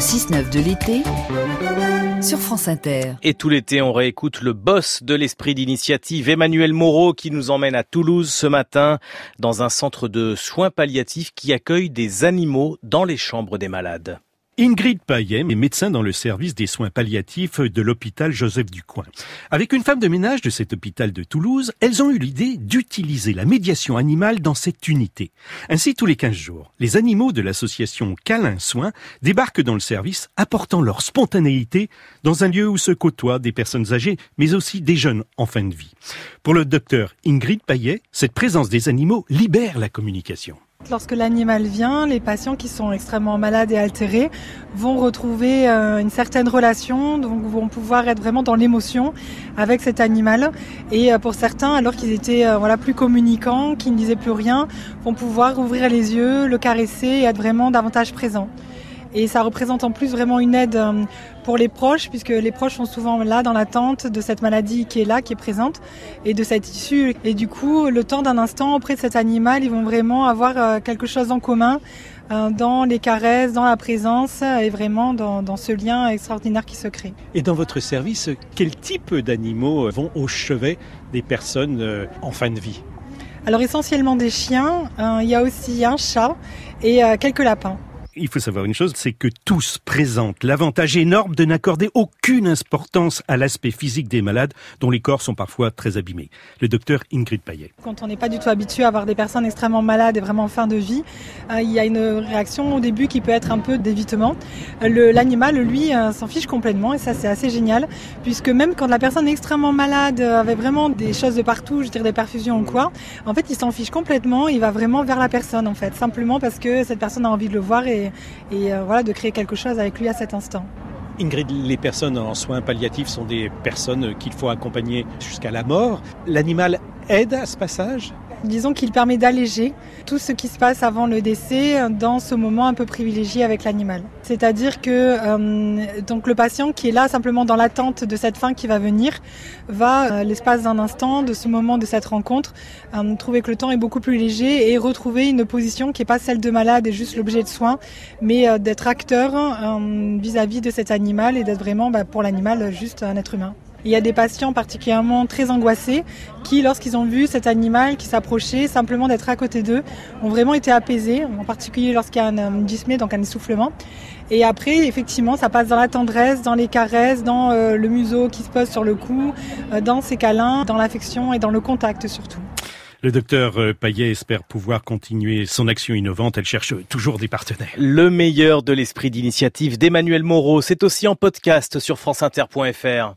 6-9 de l'été sur France Inter. Et tout l'été, on réécoute le boss de l'esprit d'initiative, Emmanuel Moreau, qui nous emmène à Toulouse ce matin dans un centre de soins palliatifs qui accueille des animaux dans les chambres des malades. Ingrid Payet est médecin dans le service des soins palliatifs de l'hôpital Joseph Ducoin. Avec une femme de ménage de cet hôpital de Toulouse, elles ont eu l'idée d'utiliser la médiation animale dans cette unité. Ainsi, tous les 15 jours, les animaux de l'association Câlin Soins débarquent dans le service, apportant leur spontanéité dans un lieu où se côtoient des personnes âgées, mais aussi des jeunes en fin de vie. Pour le docteur Ingrid Payet, cette présence des animaux libère la communication. Lorsque l'animal vient, les patients qui sont extrêmement malades et altérés vont retrouver euh, une certaine relation, donc vont pouvoir être vraiment dans l'émotion avec cet animal. Et euh, pour certains, alors qu'ils étaient euh, voilà plus communicants, qui ne disaient plus rien, vont pouvoir ouvrir les yeux, le caresser et être vraiment davantage présents. Et ça représente en plus vraiment une aide euh, pour les proches, puisque les proches sont souvent là dans l'attente de cette maladie qui est là, qui est présente, et de cette issue. Et du coup, le temps d'un instant auprès de cet animal, ils vont vraiment avoir euh, quelque chose en commun euh, dans les caresses, dans la présence et vraiment dans, dans, ce lien extraordinaire qui se crée. Et dans votre service, quel type d'animaux vont au chevet des personnes en fin de vie? Alors essentiellement des chiens, il y a aussi un chat et quelques lapins il faut savoir une chose, c'est que tous présentent l'avantage énorme de n'accorder aucune importance à l'aspect physique des malades dont les corps sont parfois très abîmés. Le docteur Ingrid Payet. Quand on n'est pas du tout habitué à avoir des personnes extrêmement malades et vraiment en fin de vie, euh, il y a une réaction au début qui peut être un peu d'évitement. L'animal, lui, euh, s'en fiche complètement et ça c'est assez génial puisque même quand la personne est extrêmement malade, euh, avait vraiment des choses de partout, je dirais des perfusions ou quoi, en fait il s'en fiche complètement, il va vraiment vers la personne en fait, simplement parce que cette personne a envie de le voir et, euh, voilà, de créer quelque chose avec lui à cet instant. Ingrid, les personnes en soins palliatifs sont des personnes qu'il faut accompagner jusqu'à la mort. L'animal aide à ce passage? Disons qu'il permet d'alléger tout ce qui se passe avant le décès dans ce moment un peu privilégié avec l'animal. C'est-à-dire que euh, donc le patient qui est là simplement dans l'attente de cette fin qui va venir va, euh, l'espace d'un instant, de ce moment de cette rencontre, euh, trouver que le temps est beaucoup plus léger et retrouver une position qui n'est pas celle de malade et juste l'objet de soins, mais d'être acteur vis-à-vis de cet animal et d'être vraiment bah, pour l'animal juste un être humain. Il y a des patients particulièrement très angoissés qui, lorsqu'ils ont vu cet animal qui s'approchait, simplement d'être à côté d'eux, ont vraiment été apaisés, en particulier lorsqu'il y a un, dyspnée, donc un essoufflement. Et après, effectivement, ça passe dans la tendresse, dans les caresses, dans euh, le museau qui se pose sur le cou, euh, dans ces câlins, dans l'affection et dans le contact surtout. Le docteur euh, Payet espère pouvoir continuer son action innovante. Elle cherche toujours des partenaires. Le meilleur de l'esprit d'initiative d'Emmanuel Moreau, c'est aussi en podcast sur franceinter.fr.